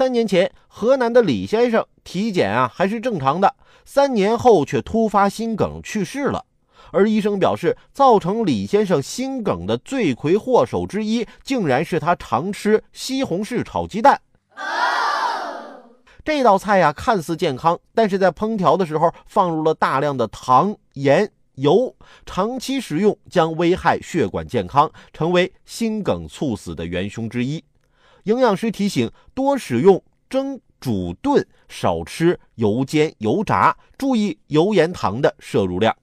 三年前，河南的李先生体检啊还是正常的，三年后却突发心梗去世了。而医生表示，造成李先生心梗的罪魁祸首之一，竟然是他常吃西红柿炒鸡蛋。这道菜呀，看似健康，但是在烹调的时候放入了大量的糖、盐、油，长期食用将危害血管健康，成为心梗猝死的元凶之一。营养师提醒：多使用蒸、煮、炖，少吃油煎、油炸，注意油盐糖的摄入量。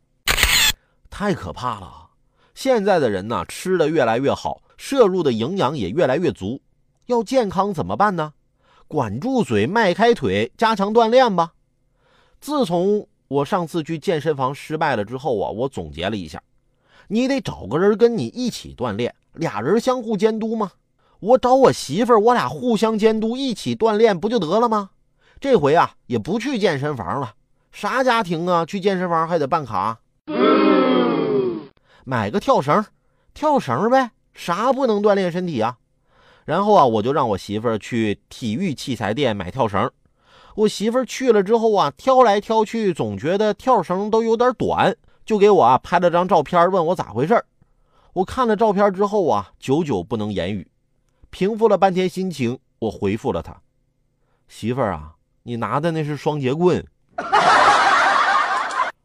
太可怕了！现在的人呢，吃的越来越好，摄入的营养也越来越足。要健康怎么办呢？管住嘴，迈开腿，加强锻炼吧。自从我上次去健身房失败了之后啊，我总结了一下，你得找个人跟你一起锻炼，俩人相互监督吗？我找我媳妇儿，我俩互相监督，一起锻炼不就得了吗？这回啊，也不去健身房了。啥家庭啊，去健身房还得办卡？买个跳绳，跳绳呗，啥不能锻炼身体啊？然后啊，我就让我媳妇儿去体育器材店买跳绳。我媳妇儿去了之后啊，挑来挑去，总觉得跳绳都有点短，就给我啊拍了张照片，问我咋回事我看了照片之后啊，久久不能言语，平复了半天心情，我回复了他：“媳妇儿啊，你拿的那是双节棍。”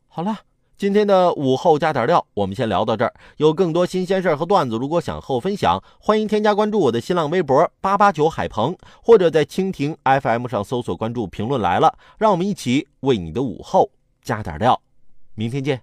好了。今天的午后加点料，我们先聊到这儿。有更多新鲜事儿和段子，如果想和我分享，欢迎添加关注我的新浪微博八八九海鹏，或者在蜻蜓 FM 上搜索关注“评论来了”，让我们一起为你的午后加点料。明天见。